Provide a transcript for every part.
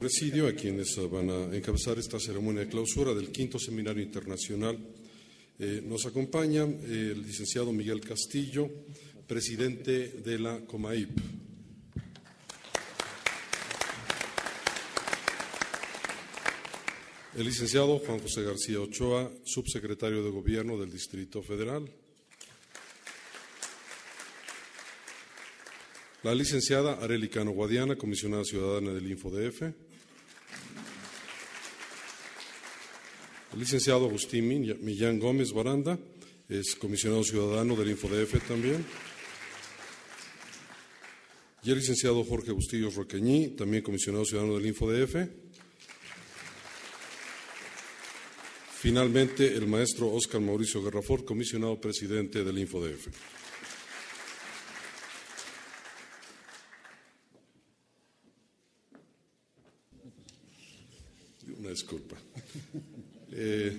Presidio a quienes van a encabezar esta ceremonia de clausura del quinto seminario internacional. Eh, nos acompaña eh, el licenciado Miguel Castillo, presidente de la COMAIP. El licenciado Juan José García Ochoa, subsecretario de Gobierno del Distrito Federal. La licenciada Areli Cano Guadiana, comisionada ciudadana del InfoDF. El licenciado Agustín Millán Gómez Baranda, es comisionado ciudadano del InfoDF también. Y el licenciado Jorge Bustillos Roqueñí, también comisionado ciudadano del InfoDF. Finalmente, el maestro Óscar Mauricio Guerrafort, comisionado presidente del InfoDF. Una disculpa. Eh,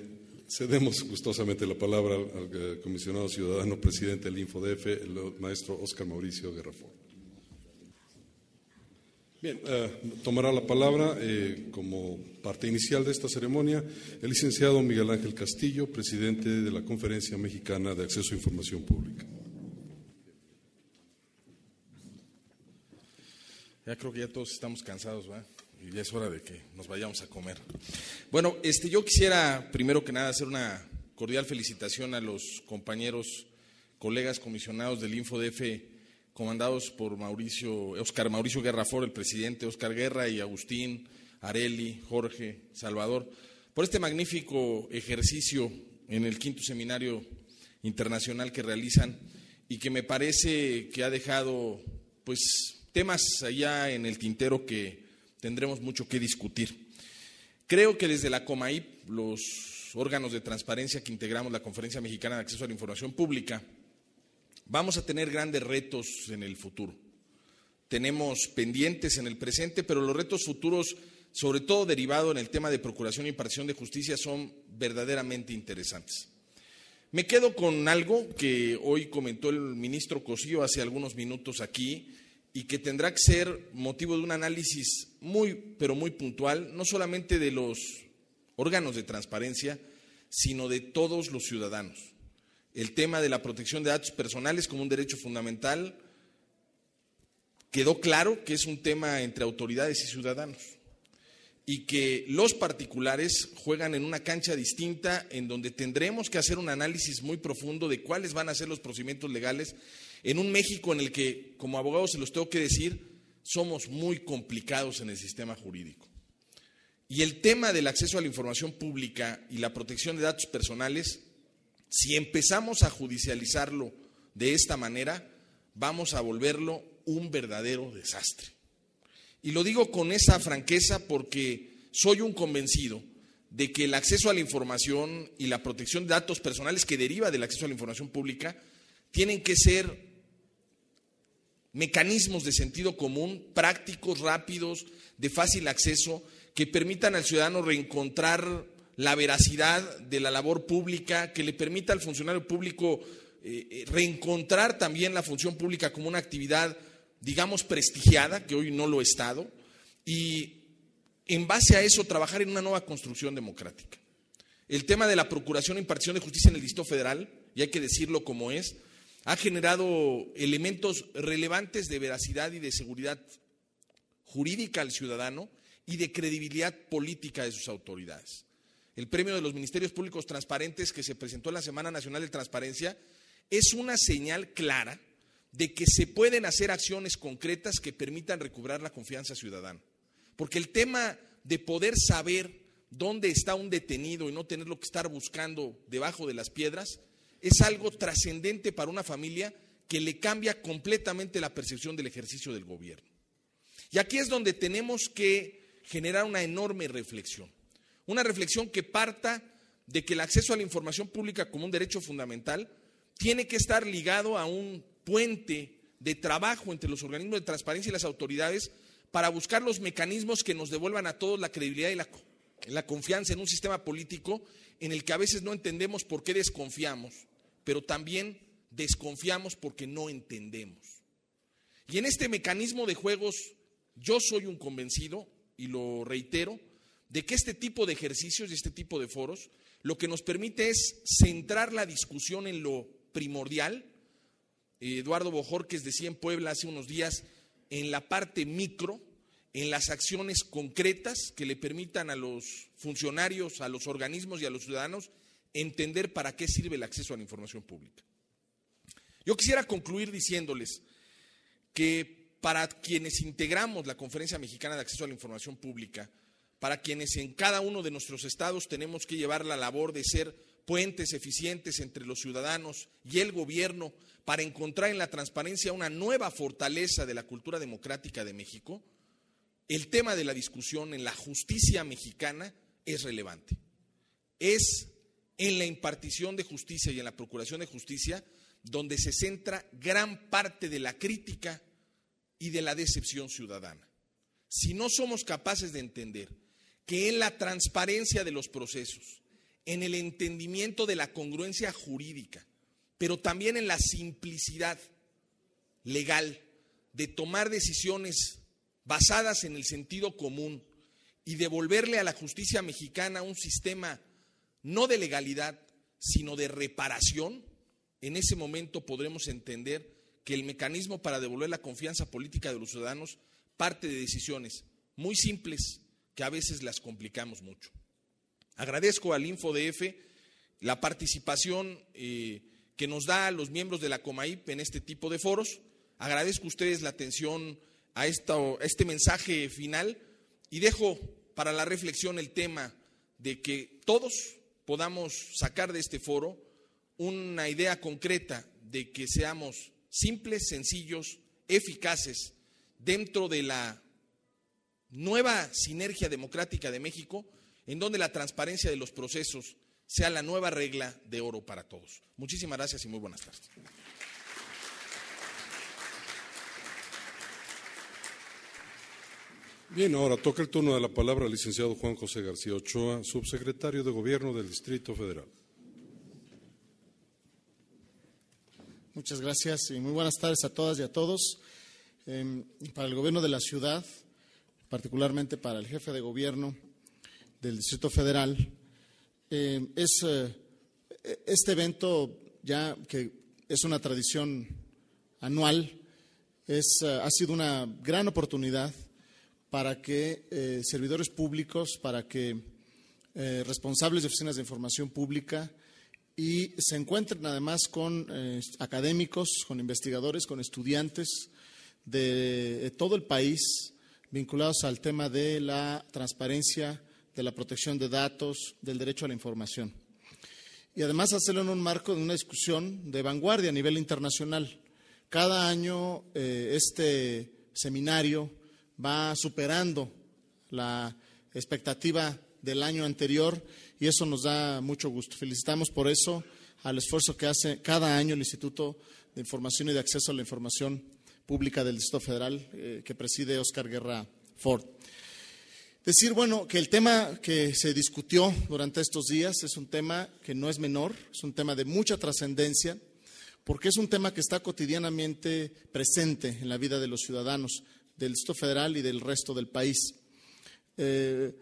cedemos gustosamente la palabra al, eh, comisionado ciudadano presidente del InfoDF, el maestro Oscar Mauricio Guerrafón. Bien, eh, tomará la palabra como parte inicial de esta ceremonia el licenciado Miguel Ángel Castillo, presidente de la Conferencia Mexicana de Acceso a Información Pública. Ya creo que ya todos estamos cansados, ¿verdad? Y ya es hora de que nos vayamos a comer. Bueno, este, yo quisiera primero que nada hacer una cordial felicitación a los compañeros, colegas comisionados del InfoDF, comandados por Mauricio, Oscar Mauricio Guerrafor, el presidente, Oscar Guerra y Agustín, Areli, Jorge, Salvador, por este magnífico ejercicio en el quinto seminario internacional que realizan y que me parece que ha dejado pues temas allá en el tintero que tendremos mucho que discutir. Creo que desde la COMAIP, los órganos de transparencia que integramos la Conferencia Mexicana de Acceso a la Información Pública, vamos a tener grandes retos en el futuro. Tenemos pendientes en el presente, pero los retos futuros, sobre todo derivado en el tema de procuración e impartición de justicia, son verdaderamente interesantes. Me quedo con algo que hoy comentó el ministro Cosío hace algunos minutos aquí, y que tendrá que ser motivo de un análisis muy, pero muy puntual, no solamente de los órganos de transparencia, sino de todos los ciudadanos. El tema de la protección de datos personales como un derecho fundamental quedó claro que es un tema entre autoridades y ciudadanos y que los particulares juegan en una cancha distinta en donde tendremos que hacer un análisis muy profundo de cuáles van a ser los procedimientos legales en un México en el que, como abogados se los tengo que decir, somos muy complicados en el sistema jurídico. Y el tema del acceso a la información pública y la protección de datos personales, si empezamos a judicializarlo de esta manera, vamos a volverlo un verdadero desastre. Y lo digo con esa franqueza porque soy un convencido de que el acceso a la información y la protección de datos personales que deriva del acceso a la información pública tienen que ser mecanismos de sentido común, prácticos, rápidos, de fácil acceso, que permitan al ciudadano reencontrar la veracidad de la labor pública, que le permita al funcionario público eh, eh, reencontrar también la función pública como una actividad, digamos, prestigiada, que hoy no lo ha estado, y en base a eso trabajar en una nueva construcción democrática. El tema de la procuración e impartición de justicia en el Distrito Federal, y hay que decirlo como es, ha generado elementos relevantes de veracidad y de seguridad jurídica al ciudadano y de credibilidad política de sus autoridades. El premio de los Ministerios Públicos Transparentes que se presentó en la Semana Nacional de Transparencia es una señal clara de que se pueden hacer acciones concretas que permitan recuperar la confianza ciudadana. Porque el tema de poder saber dónde está un detenido y no tenerlo que estar buscando debajo de las piedras es algo trascendente para una familia que le cambia completamente la percepción del ejercicio del gobierno. Y aquí es donde tenemos que generar una enorme reflexión. Una reflexión que parta de que el acceso a la información pública como un derecho fundamental tiene que estar ligado a un puente de trabajo entre los organismos de transparencia y las autoridades para buscar los mecanismos que nos devuelvan a todos la credibilidad y la, la confianza en un sistema político en el que a veces no entendemos por qué desconfiamos pero también desconfiamos porque no entendemos. Y en este mecanismo de juegos, yo soy un convencido, y lo reitero, de que este tipo de ejercicios y este tipo de foros lo que nos permite es centrar la discusión en lo primordial. Eduardo Bojorques decía en Puebla hace unos días, en la parte micro, en las acciones concretas que le permitan a los funcionarios, a los organismos y a los ciudadanos entender para qué sirve el acceso a la información pública. Yo quisiera concluir diciéndoles que para quienes integramos la Conferencia Mexicana de Acceso a la Información Pública, para quienes en cada uno de nuestros estados tenemos que llevar la labor de ser puentes eficientes entre los ciudadanos y el gobierno para encontrar en la transparencia una nueva fortaleza de la cultura democrática de México, el tema de la discusión en la justicia mexicana es relevante. Es en la impartición de justicia y en la procuración de justicia donde se centra gran parte de la crítica y de la decepción ciudadana. Si no somos capaces de entender que en la transparencia de los procesos, en el entendimiento de la congruencia jurídica, pero también en la simplicidad legal de tomar decisiones basadas en el sentido común y devolverle a la justicia mexicana un sistema no de legalidad, sino de reparación, en ese momento podremos entender que el mecanismo para devolver la confianza política de los ciudadanos parte de decisiones muy simples que a veces las complicamos mucho. Agradezco al InfoDF la participación eh, que nos da a los miembros de la COMAIP en este tipo de foros. Agradezco a ustedes la atención a, esta, a este mensaje final y dejo para la reflexión el tema de que todos podamos sacar de este foro una idea concreta de que seamos simples, sencillos, eficaces dentro de la nueva sinergia democrática de México, en donde la transparencia de los procesos sea la nueva regla de oro para todos. Muchísimas gracias y muy buenas tardes. Bien, ahora toca el turno de la palabra al licenciado Juan José García Ochoa, subsecretario de Gobierno del Distrito Federal. Muchas gracias y muy buenas tardes a todas y a todos. Em, para el gobierno de la ciudad, particularmente para el jefe de gobierno del Distrito Federal, em, es eh, este evento ya que es una tradición anual, es, eh, ha sido una gran oportunidad para que eh, servidores públicos, para que responsables de oficinas de información pública, y se encuentran además con eh, académicos, con investigadores, con estudiantes de, todo el país vinculados al tema de la transparencia, de la protección de datos, del derecho a la información. Y además hacerlo en un marco de una discusión de vanguardia a nivel internacional. Cada año eh, este seminario va superando la expectativa del año anterior y eso nos da mucho gusto. Felicitamos por eso al esfuerzo que hace cada año el Instituto de Información y de Acceso a la Información Pública del Distrito Federal eh, que preside Oscar Guerra Ford. Decir, bueno, que el tema que se discutió durante estos días es un tema que no es menor, es un tema de mucha trascendencia, porque es un tema que está cotidianamente presente en la vida de los ciudadanos del Distrito Federal y del resto del país. Eh,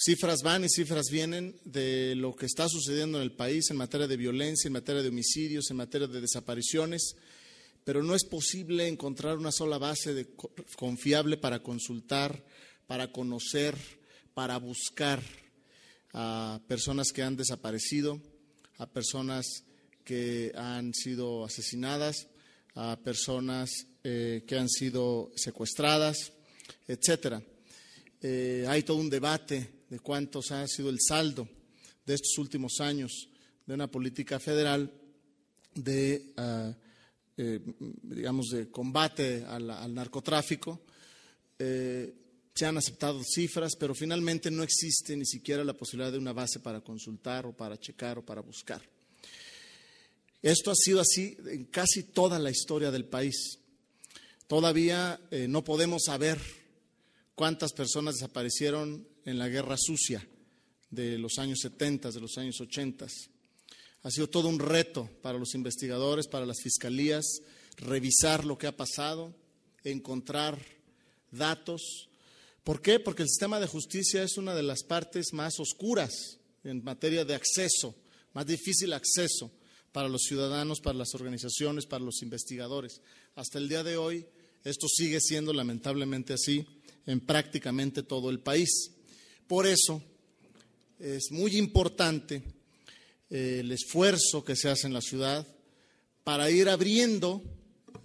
Cifras van y cifras vienen de lo que está sucediendo en el país en materia de violencia, en materia de homicidios, en materia de desapariciones, pero no es posible encontrar una sola base confiable para consultar, para conocer, para buscar a personas que han desaparecido, a personas que han sido asesinadas, a personas eh, que han sido secuestradas, etcétera. Eh, hay todo un debate de cuántos ha sido el saldo de estos últimos años de una política federal de, ah, eh, digamos, de combate al, narcotráfico. Se han aceptado cifras, pero finalmente no existe ni siquiera la posibilidad de una base para consultar o para checar o para buscar. Esto ha sido así en casi toda la historia del país. Todavía eh, no podemos saber cuántas personas desaparecieron en la guerra sucia de los años 70, de los años 80. Ha sido todo un reto para los investigadores, para las fiscalías, revisar lo que ha pasado, encontrar datos, ¿Por qué? Porque el sistema de justicia es una de las partes más oscuras en materia de acceso, más difícil acceso para los ciudadanos, para las organizaciones, para los investigadores. Hasta el día de hoy, esto sigue siendo lamentablemente así en prácticamente todo el país. Por eso es muy importante eh, el esfuerzo que se hace en la ciudad para ir abriendo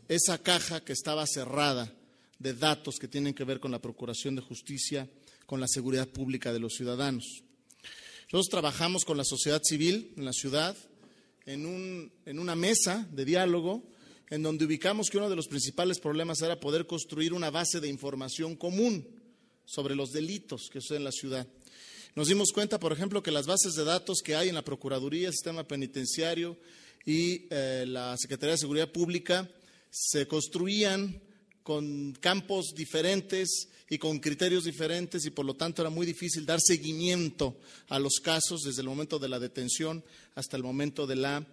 esa caja que estaba cerrada de datos que tienen que ver con la Procuración de Justicia, con la seguridad pública de los ciudadanos. Nosotros trabajamos con la sociedad civil en la ciudad en, un, en una mesa de diálogo en donde ubicamos que uno de los principales problemas era poder construir una base de información común sobre los delitos que suceden en la ciudad. Nos dimos cuenta, por ejemplo, que las bases de datos que hay en la Procuraduría, el Sistema Penitenciario y eh, la Secretaría de Seguridad Pública se construían con campos diferentes y con criterios diferentes y por lo tanto era muy difícil dar seguimiento a los casos desde el momento de la detención hasta el momento de la,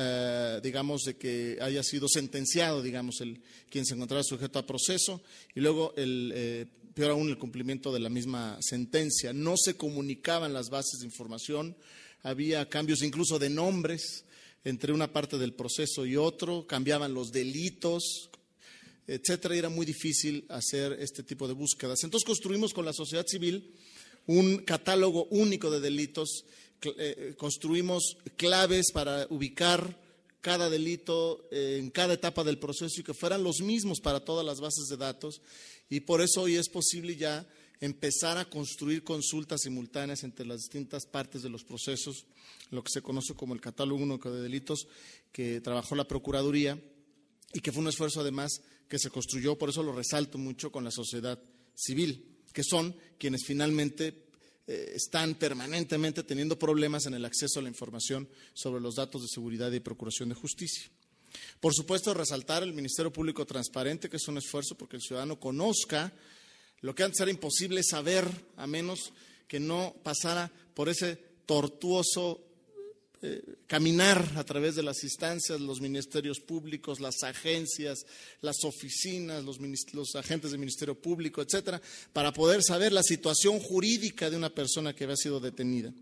eh, digamos, de que haya sido sentenciado, digamos, el, quien se encontraba sujeto a proceso y luego el, eh, peor aún, el cumplimiento de la misma sentencia. No se comunicaban las bases de información, había cambios incluso de nombres entre una parte del proceso y otro, cambiaban los delitos, etcétera, y era muy difícil hacer este tipo de búsquedas. Entonces construimos con la sociedad civil un catálogo único de delitos, eh, construimos claves para ubicar cada delito en cada etapa del proceso y que fueran los mismos para todas las bases de datos. Y por eso hoy es posible ya empezar a construir consultas simultáneas entre las distintas partes de los procesos, lo que se conoce como el catálogo único de delitos que trabajó la Procuraduría y que fue un esfuerzo además que se construyó, por eso lo resalto mucho, con la sociedad civil, que son quienes finalmente eh, están permanentemente teniendo problemas en el acceso a la información sobre los datos de seguridad y procuración de justicia. Por supuesto, resaltar el Ministerio Público Transparente, que es un esfuerzo porque el ciudadano conozca lo que antes era imposible saber, a menos que no pasara por ese tortuoso eh, caminar a través de las instancias, los ministerios públicos, las agencias, las oficinas, los, agentes del Ministerio Público, etcétera, para poder saber la situación jurídica de una persona que había sido detenida.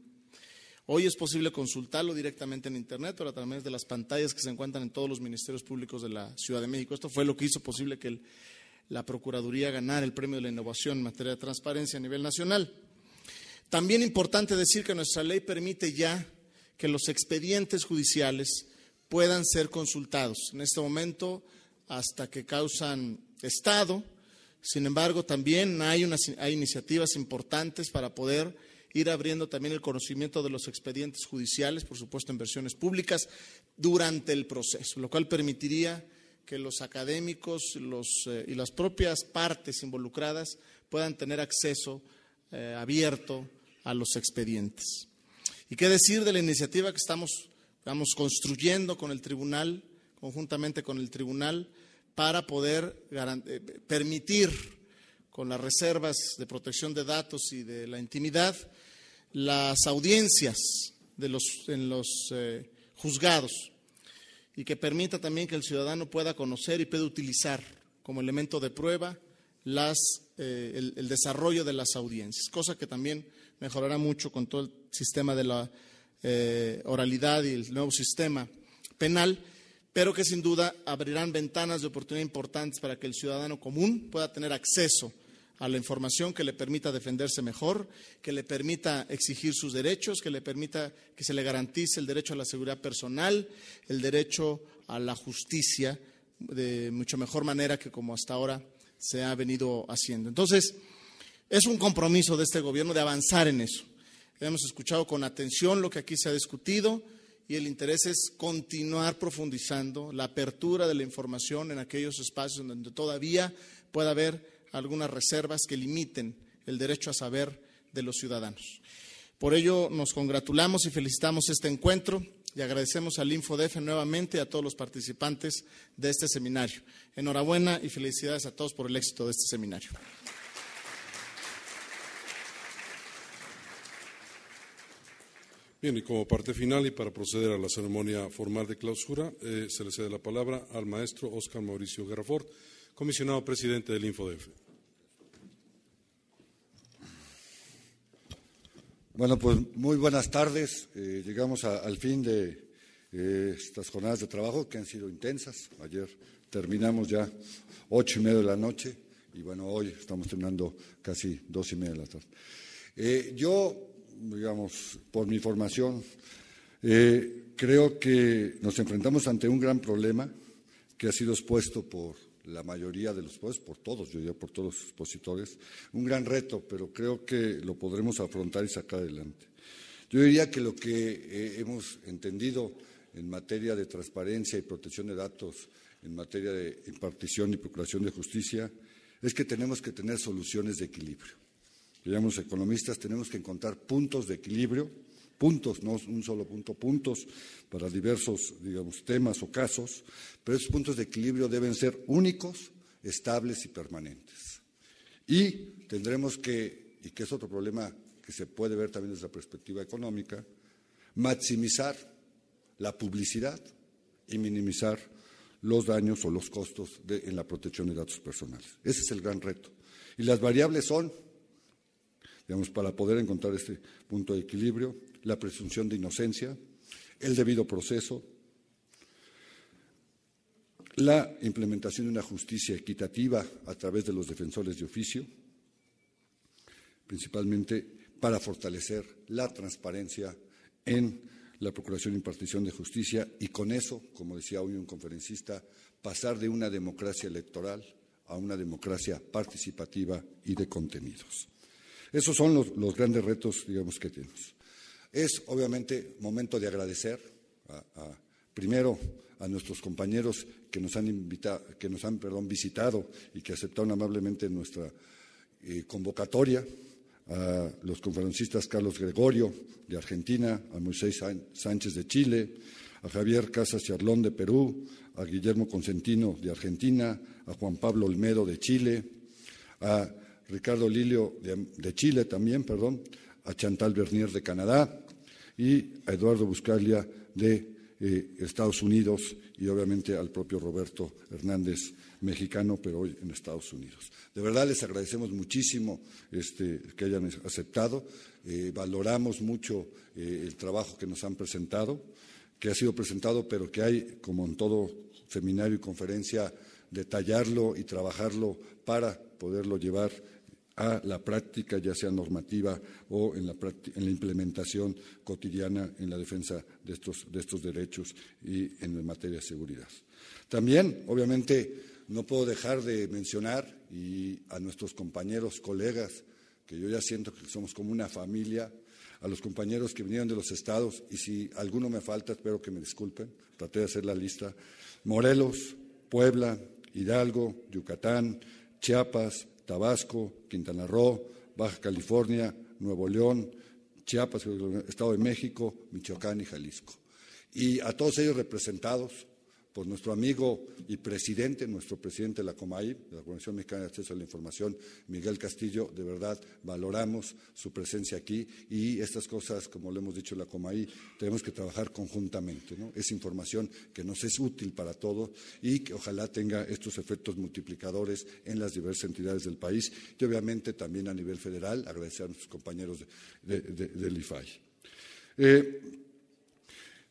Hoy es posible consultarlo directamente en Internet, pero a través de las pantallas que se encuentran en todos los ministerios públicos de la Ciudad de México. Esto fue lo que hizo posible que la Procuraduría ganara el premio de la innovación en materia de transparencia a nivel nacional. También importante decir que nuestra ley permite ya que los expedientes judiciales puedan ser consultados. En este momento, hasta que causan Estado, sin embargo, también hay, hay iniciativas importantes para poder ir abriendo también el conocimiento de los expedientes judiciales, por supuesto en versiones públicas, durante el proceso, lo cual permitiría que los académicos eh, y las propias partes involucradas puedan tener acceso eh, abierto a los expedientes. ¿Y qué decir de la iniciativa que estamos construyendo con el tribunal, conjuntamente con el tribunal, para poder eh, permitir, con las reservas de protección de datos y de la intimidad, las audiencias de los, en los eh, juzgados y que permita también que el ciudadano pueda conocer y pueda utilizar como elemento de prueba las, eh, el, desarrollo de las audiencias, cosa que también mejorará mucho con todo el sistema de la eh, oralidad y el nuevo sistema penal, pero que sin duda abrirán ventanas de oportunidad importantes para que el ciudadano común pueda tener acceso a la información que le permita defenderse mejor, que le permita exigir sus derechos, que le permita que se le garantice el derecho a la seguridad personal, el derecho a la justicia de mucho mejor manera que como hasta ahora se ha venido haciendo. Entonces, es un compromiso de este gobierno de avanzar en eso. Hemos escuchado con atención lo que aquí se ha discutido y el interés es continuar profundizando la apertura de la información en aquellos espacios donde todavía pueda haber algunas reservas que limiten el derecho a saber de los ciudadanos. Por ello, nos congratulamos y felicitamos este encuentro y agradecemos al InfoDef nuevamente a todos los participantes de este seminario. Enhorabuena y felicidades a todos por el éxito de este seminario. Bien, y como parte final y para proceder a la ceremonia formal de clausura, eh, se le cede la palabra al maestro Oscar Mauricio Guerrafort comisionado presidente del InfoDef. Bueno, pues muy buenas tardes. Eh, llegamos al fin de eh, estas jornadas de trabajo que han sido intensas. Ayer terminamos ya ocho y media de la noche y bueno, hoy estamos terminando casi dos y media de la tarde. Eh, yo, digamos, por mi formación, creo que nos enfrentamos ante un gran problema que ha sido expuesto por la mayoría de los pues, por todos, yo diría por todos los expositores, un gran reto, pero creo que lo podremos afrontar y sacar adelante. Yo diría que lo que eh, hemos entendido en materia de transparencia y protección de datos, en materia de impartición y procuración de justicia, es que tenemos que tener soluciones de equilibrio. Digamos, economistas, tenemos que encontrar puntos de equilibrio puntos, no un solo punto, puntos para diversos, digamos, temas o casos, pero esos puntos de equilibrio deben ser únicos, estables y permanentes. Y tendremos que, y que es otro problema que se puede ver también desde la perspectiva económica, maximizar la publicidad y minimizar los daños o los costos en la protección de datos personales. Ese es el gran reto. Y las variables son, digamos, para poder encontrar este punto de equilibrio, la presunción de inocencia, el debido proceso, la implementación de una justicia equitativa a través de los defensores de oficio, principalmente para fortalecer la transparencia en la procuración e impartición de justicia y con eso, como decía hoy un conferencista, pasar de una democracia electoral a una democracia participativa y de contenidos. Esos son los, grandes retos, digamos, que tenemos. Es obviamente momento de agradecer primero a nuestros compañeros que nos han invitado, que nos han perdón, visitado y que aceptaron amablemente nuestra eh, convocatoria, a los conferencistas Carlos Gregorio de Argentina, a Moisés Sánchez de Chile, a Javier Casas Charlón de Perú, a Guillermo Consentino de Argentina, a Juan Pablo Olmedo de Chile, a Ricardo Lilio de Chile también, perdón, a Chantal Bernier de Canadá y a Eduardo Buscalia de eh, Estados Unidos y obviamente al propio Roberto Hernández, mexicano, pero hoy en Estados Unidos. De verdad les agradecemos muchísimo este, que hayan aceptado, eh, valoramos mucho eh, el trabajo que nos han presentado, que ha sido presentado, pero que hay, como en todo seminario y conferencia, detallarlo y trabajarlo para poderlo llevar a la práctica, ya sea normativa o en la, la implementación cotidiana en la defensa de estos, de estos derechos y en materia de seguridad. También, obviamente, no puedo dejar de mencionar y a nuestros compañeros, colegas, que yo ya siento que somos como una familia, a los compañeros que vinieron de los estados, y si alguno me falta, espero que me disculpen, traté de hacer la lista, Morelos, Puebla, Hidalgo, Yucatán, Chiapas, Tabasco, Quintana Roo, Baja California, Nuevo León, Chiapas, Estado de México, Michoacán y Jalisco. Y a todos ellos representados por nuestro amigo y presidente, nuestro presidente de la COMAI, de la Comisión Mexicana de Acceso a la Información, Miguel Castillo, de verdad valoramos su presencia aquí y estas cosas, como lo hemos dicho en la COMAI, tenemos que trabajar conjuntamente. Es información que nos es útil para todos y que ojalá tenga estos efectos multiplicadores en las diversas entidades del país y obviamente también a nivel federal, agradecer a nuestros compañeros del IFAI. Eh,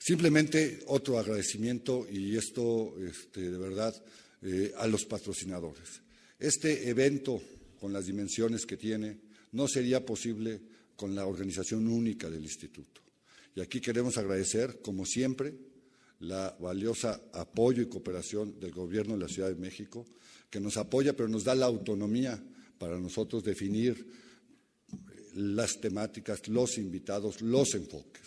Simplemente otro agradecimiento y esto este, de verdad eh, a los patrocinadores. Este evento, con las dimensiones que tiene, no sería posible con la organización única del instituto. Y aquí queremos agradecer, como siempre, la valiosa apoyo y cooperación del Gobierno de la Ciudad de México, que nos apoya, pero nos da la autonomía para nosotros definir las temáticas, los invitados, los enfoques.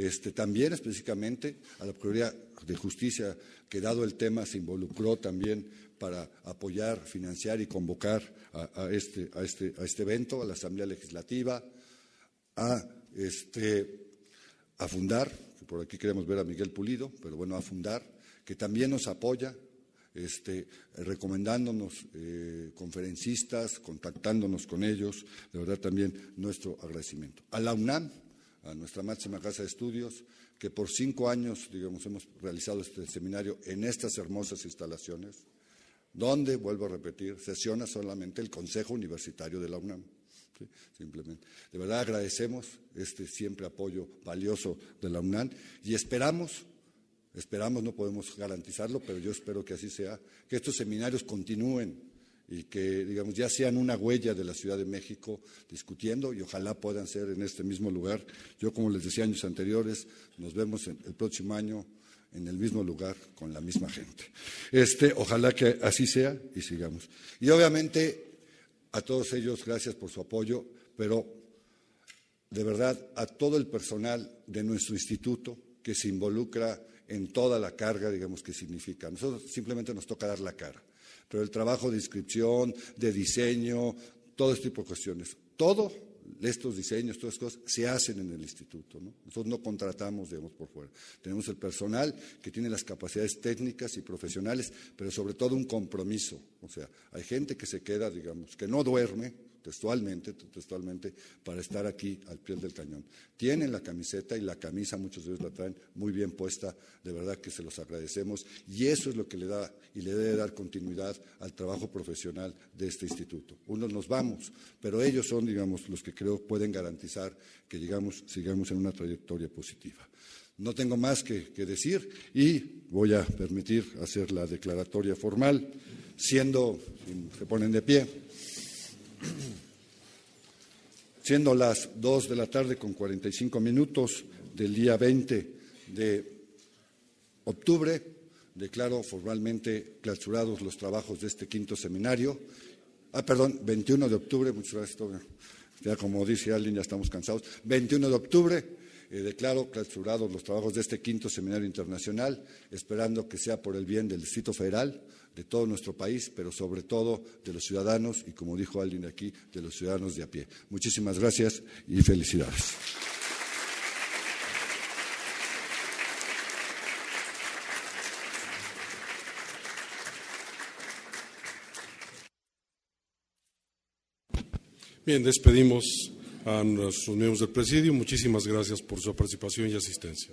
Este, también específicamente a la Procuraduría de Justicia, que dado el tema se involucró también para apoyar, financiar y convocar a, este, este, este, evento, a la Asamblea Legislativa, a, este, a Fundar, que por aquí queremos ver a Miguel Pulido, pero bueno, a Fundar, que también nos apoya, este, recomendándonos eh, conferencistas, contactándonos con ellos, de verdad también nuestro agradecimiento. A la UNAM, a nuestra máxima casa de estudios, que por cinco años, digamos, hemos realizado este seminario en estas hermosas instalaciones, donde, vuelvo a repetir, sesiona solamente el Consejo Universitario de la UNAM. simplemente. De verdad agradecemos este siempre apoyo valioso de la UNAM y esperamos, esperamos, no podemos garantizarlo, pero yo espero que así sea, que estos seminarios continúen y que, digamos, ya sean una huella de la Ciudad de México discutiendo y ojalá puedan ser en este mismo lugar. Yo, como les decía años anteriores, nos vemos el próximo año en el mismo lugar con la misma gente. Este, ojalá que así sea y sigamos. Y obviamente a todos ellos gracias por su apoyo, pero de verdad a todo el personal de nuestro instituto que se involucra en toda la carga, digamos, que significa. Nosotros simplemente nos toca dar la cara pero el trabajo de inscripción, de diseño, todo este tipo de cuestiones, todo estos diseños, todas estas cosas, se hacen en el instituto. Nosotros no contratamos, digamos, por fuera. Tenemos el personal que tiene las capacidades técnicas y profesionales, pero sobre todo un compromiso. O sea, hay gente que se queda, digamos, que no duerme, textualmente, textualmente, para estar aquí al pie del cañón. Tienen la camiseta y la camisa, muchos de ellos la traen muy bien puesta, de verdad que se los agradecemos y eso es lo que le da y le debe dar continuidad al trabajo profesional de este instituto. Unos nos vamos, pero ellos son, digamos, los que creo pueden garantizar que, digamos, sigamos en una trayectoria positiva. No tengo más que, que decir y voy a permitir hacer la declaratoria formal, siendo, se ponen de pie. Siendo las dos de la tarde con 45 minutos del día 20 de octubre, declaro formalmente clausurados los trabajos de este quinto seminario. Ah, perdón, 21 de octubre, muchas gracias. Ya como dice alguien, ya estamos cansados. 21 de octubre, eh, declaro clausurados los trabajos de este quinto seminario internacional, esperando que sea por el bien del Distrito Federal, de todo nuestro país, pero sobre todo de los ciudadanos y, como dijo alguien aquí, de los ciudadanos de a pie. Muchísimas gracias y felicidades. Bien, despedimos a nuestros miembros del presidio. Muchísimas gracias por su participación y asistencia.